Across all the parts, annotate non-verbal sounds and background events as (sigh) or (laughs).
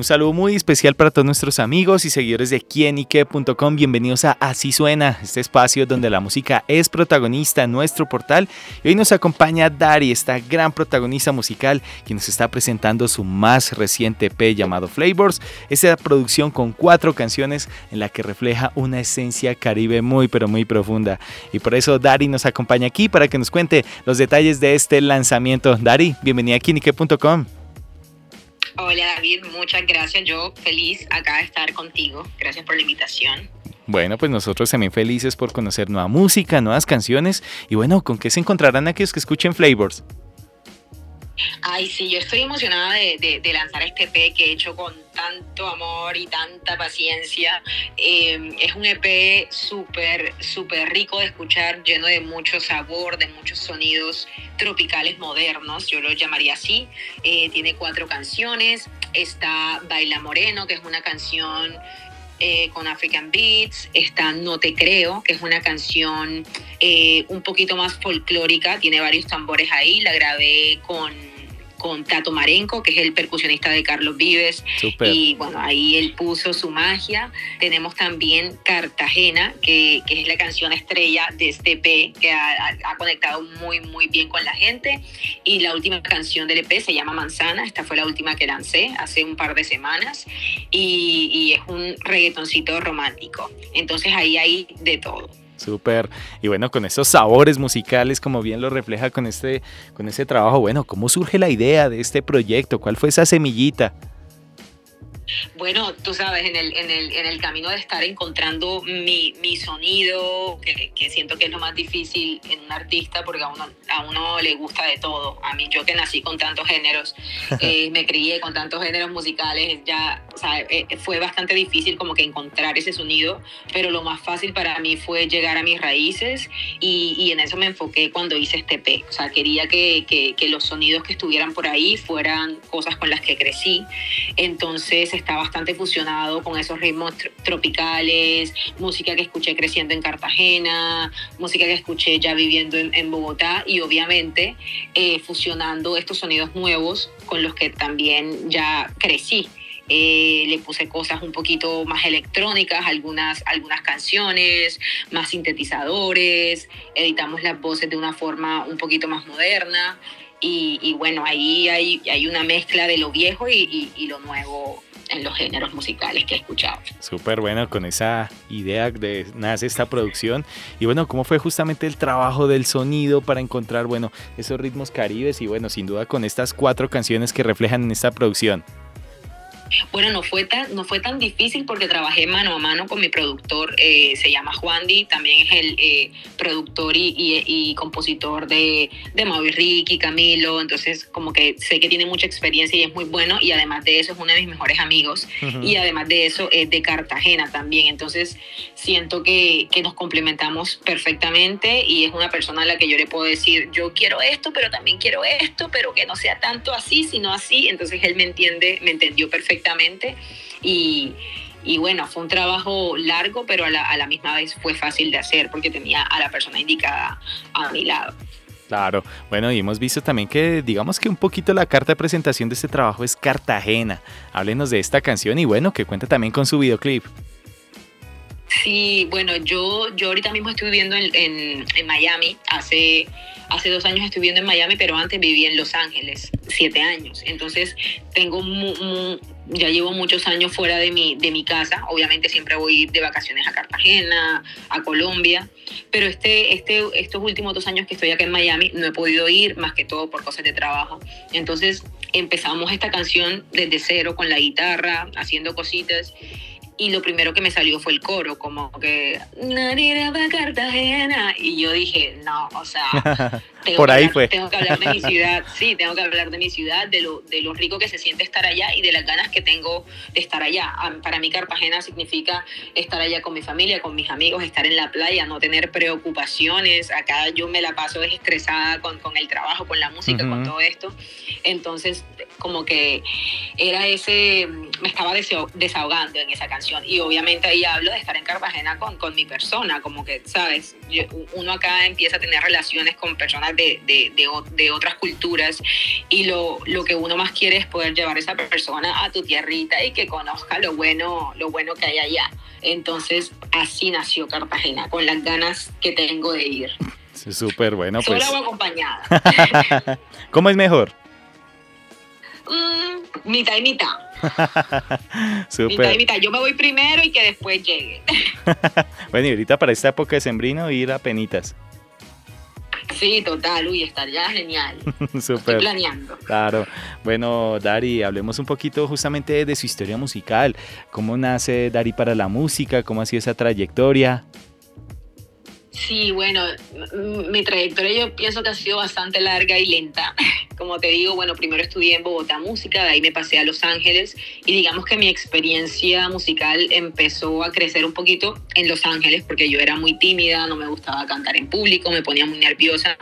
Un saludo muy especial para todos nuestros amigos y seguidores de quienique.com. Bienvenidos a Así Suena, este espacio donde la música es protagonista en nuestro portal. Y hoy nos acompaña Dari, esta gran protagonista musical, quien nos está presentando su más reciente EP llamado Flavors. Esta producción con cuatro canciones en la que refleja una esencia caribe muy pero muy profunda. Y por eso Dari nos acompaña aquí para que nos cuente los detalles de este lanzamiento. Dari, bienvenida a quienique.com. Hola David, muchas gracias. Yo feliz acá de estar contigo. Gracias por la invitación. Bueno, pues nosotros también felices por conocer nueva música, nuevas canciones y bueno, ¿con qué se encontrarán aquellos que escuchen Flavors? Ay, sí, yo estoy emocionada de, lanzar este EP que he hecho con tanto amor y tanta paciencia. Em, es un EP súper, súper rico de escuchar, lleno de mucho sabor, de muchos sonidos tropicales modernos, yo lo llamaría así. Eh, tiene cuatro canciones. Está Baila Moreno, que es una canción eh, con African Beats, está No Te Creo, que es una canción eh, un poquito más folclórica, tiene varios tambores ahí, la grabé con con Tato Marenco, que es el percusionista de Carlos Vives. Y bueno, ahí él puso su magia. Tenemos también Cartagena, que, es la canción estrella de este EP, que ha, conectado muy, muy bien con la gente. Y la última canción del EP se llama Manzana. Esta fue la última que lancé hace un par de semanas. Y, y es un reggaetoncito romántico. Entonces ahí hay de todo. Súper. Y bueno, con esos sabores musicales, como bien lo refleja con este, con ese trabajo, bueno, ¿cómo surge la idea de este proyecto? ¿Cuál fue esa semillita? Bueno, tú sabes, en el, en el, en el camino de estar encontrando mi, mi sonido, que, que, siento que es lo más difícil en un artista, porque a uno, a uno le gusta de todo. A mí, yo que nací con tantos géneros, (laughs) eh, me crié con tantos géneros musicales, ya sea, eh, fue bastante difícil como que encontrar ese sonido, pero lo más fácil para mí fue llegar a mis raíces y, en eso me enfoqué cuando hice este P. O sea, quería que, que, que los sonidos que estuvieran por ahí fueran cosas con las que crecí. Entonces, está bastante fusionado con esos ritmos tropicales, música que escuché creciendo en Cartagena, música que escuché ya viviendo en, Bogotá y obviamente eh, fusionando estos sonidos nuevos con los que también ya crecí. Eh, le puse cosas un poquito más electrónicas, algunas, algunas canciones, más sintetizadores, editamos las voces de una forma un poquito más moderna y, bueno, ahí hay, hay, una mezcla de lo viejo y, lo nuevo en los géneros musicales que he escuchado. Súper bueno, con esa idea de nace esta producción. Y bueno, ¿cómo fue justamente el trabajo del sonido para encontrar, bueno, esos ritmos caribes y bueno, sin duda con estas cuatro canciones que reflejan en esta producción? Bueno, no fue tan, no fue tan difícil porque trabajé mano a mano con mi productor, eh, se llama Juan Di, también es el eh, productor y, y, compositor de, de Maui Ricky, Camilo, entonces como que sé que tiene mucha experiencia y es muy bueno y además de eso es uno de mis mejores amigos y además de eso es de Cartagena también, entonces siento que, que nos complementamos perfectamente y es una persona a la que yo le puedo decir, yo quiero esto, pero también quiero esto, pero que no sea tanto así, sino así, entonces él me entiende, me entendió perfectamente y, y bueno, fue un trabajo largo, pero a la, a la, misma vez fue fácil de hacer porque tenía a la persona indicada a mi lado. Claro, bueno, y hemos visto también que digamos que un poquito la carta de presentación de este trabajo es Cartagena. Háblenos de esta canción y bueno, que cuenta también con su videoclip. Sí, bueno, yo, yo ahorita mismo estoy viviendo en, en, en Miami. Hace Hace dos años estoy viviendo en Miami, pero antes viví en Los Ángeles, siete años. Entonces, tengo ya llevo muchos años fuera de mi, de mi casa. Obviamente siempre voy de vacaciones a Cartagena, a Colombia. Pero este, este, estos últimos dos años que estoy acá en Miami no he podido ir más que todo por cosas de trabajo. Entonces empezamos esta canción desde cero con la guitarra, haciendo cositas y lo primero que me salió fue el coro, como que Narira Cartagena y yo dije, no, o sea, (laughs) tengo por ahí fue. Tengo que hablar de mi (laughs) ciudad, sí, tengo que hablar de mi ciudad, de lo, de lo rico que se siente estar allá y de las ganas que tengo de estar allá. Para mí Cartagena significa estar allá con mi familia, con mis amigos, estar en la playa, no tener preocupaciones. Acá yo me la paso estresada con, con el trabajo, con la música, con todo esto. Entonces, como que era ese, me estaba desahogando en esa canción. Y obviamente ahí hablo de estar en Cartagena con, con mi persona, como que, ¿sabes? uno acá empieza a tener relaciones con personas de, de, de, otras culturas y lo, lo, que uno más quiere es poder llevar a esa persona a tu tierrita y que conozca lo bueno, lo bueno que hay allá. Entonces, así nació Cartagena, con las ganas que tengo de ir. Súper bueno, pues. Solo acompañada. (laughs) ¿Cómo es mejor? Mm, mitad y mitad. Mitad y mitad. Yo me voy primero y que después llegue. (laughs) bueno, y ahorita para esta época de sembrino ir a penitas. Sí, total, uy, estaría genial. (laughs) Súper. Estoy planeando. Claro. Bueno, Dari, hablemos un poquito justamente de su historia musical. ¿Cómo nace Dari para la música? ¿Cómo ha sido esa trayectoria? Sí, bueno, mi trayectoria yo pienso que ha sido bastante larga y lenta. (laughs) Como te digo, bueno, primero estudié en Bogotá música, de ahí me pasé a Los Ángeles y digamos que mi experiencia musical empezó a crecer un poquito en Los Ángeles porque yo era muy tímida, no me gustaba cantar en público, me ponía muy nerviosa.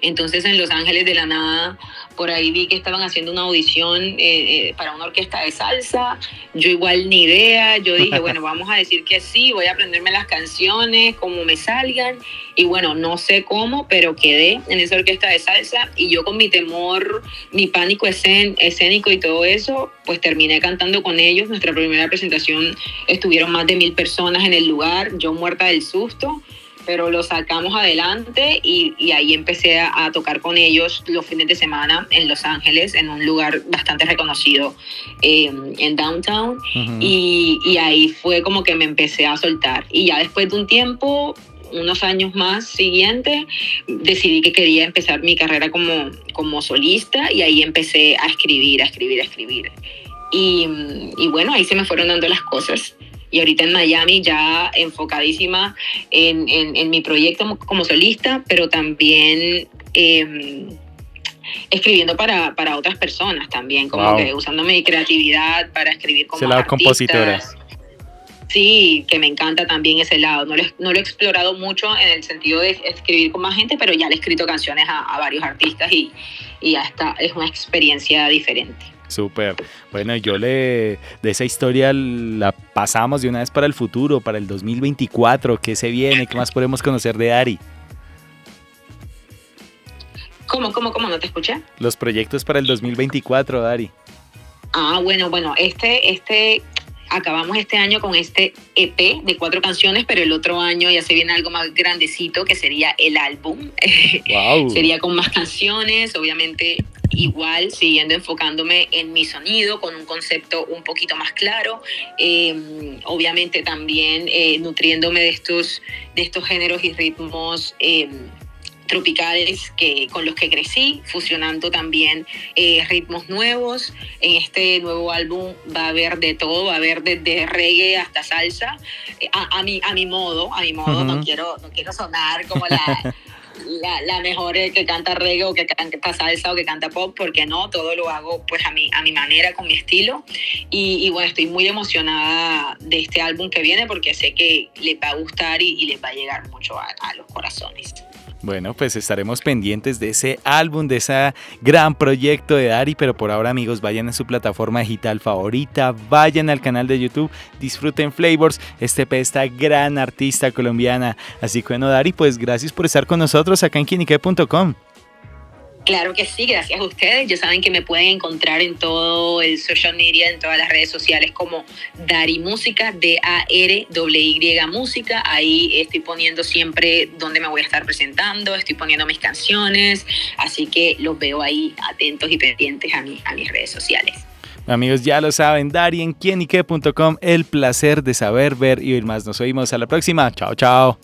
Entonces en Los Ángeles de la nada por ahí vi que estaban haciendo una audición eh, eh, para una orquesta de salsa. Yo igual ni idea. Yo dije, bueno, (laughs) vamos a decir que sí, voy a aprenderme las canciones como me salgan. Y bueno, no sé cómo, pero quedé en esa orquesta de salsa y yo con mi temor, mi pánico escénico y todo eso, pues terminé cantando con ellos. Nuestra primera presentación estuvieron más de mil personas en el lugar, yo muerta del susto pero lo sacamos adelante y, y ahí empecé a, tocar con ellos los fines de semana en Los Ángeles, en un lugar bastante reconocido eh, en Downtown. y, y ahí fue como que me empecé a soltar. Y ya después de un tiempo, unos años más siguientes, decidí que quería empezar mi carrera como, como solista y ahí empecé a escribir, a escribir, a escribir. Y, y bueno, ahí se me fueron dando las cosas y ahorita en Miami ya enfocadísima en, en, mi proyecto como solista, pero también em, escribiendo para, para, otras personas también, como que usando mi creatividad para escribir como ese compositora. Sí, que me encanta también ese lado. No lo, no lo, he explorado mucho en el sentido de escribir con más gente, pero ya le he escrito canciones a, a varios artistas y, y ya está, es una experiencia diferente. Súper. Bueno, yo le de esa historia la pasamos de una vez para el futuro, para el 2024. ¿Qué se viene? ¿Qué más podemos conocer de Ari? ¿Cómo, cómo, cómo? ¿No te escuché? Los proyectos para el 2024, Ari. Ah, bueno, bueno, este, este, acabamos este año con este EP de cuatro canciones, pero el otro año ya se viene algo más grandecito que sería el álbum. (laughs) Wow. sería con más canciones, obviamente igual siguiendo enfocándome en mi sonido con un concepto un poquito más claro, em, obviamente también eh, nutriéndome de estos, de estos géneros y ritmos. Em, tropicales que, con los que crecí, fusionando también eh, ritmos nuevos. En este nuevo álbum va a haber de todo, va a haber desde reggae hasta salsa, eh, a, a, mi, a mi modo, a mi modo, no, quiero, no quiero sonar como la, (laughs) la, la, mejor que canta reggae o que canta salsa o que canta pop, porque no, todo lo hago pues a mi, a mi manera, con mi estilo. Y, bueno, estoy muy emocionada de este álbum que viene porque sé que les va a gustar y, les va a llegar mucho a, a los corazones. Bueno, pues estaremos pendientes de ese álbum, de ese gran proyecto de Dari, pero por ahora amigos, vayan a su plataforma digital favorita, vayan al canal de YouTube, disfruten Flavors, este esta gran artista colombiana. Así que bueno, Dari, pues gracias por estar con nosotros acá en quienique.com. Claro que sí, gracias a ustedes. Ya saben que me pueden encontrar en todo el social media, en todas las redes sociales como Dari Música, D-A-R-W-Y Música. Ahí estoy poniendo siempre dónde me voy a estar presentando, estoy poniendo mis canciones, así que los veo ahí atentos y pendientes a, a mis redes sociales. Amigos, ya lo saben, Dari en quienique.com, el placer de saber, ver y oír más. Nos oímos a la próxima. Chao, chao.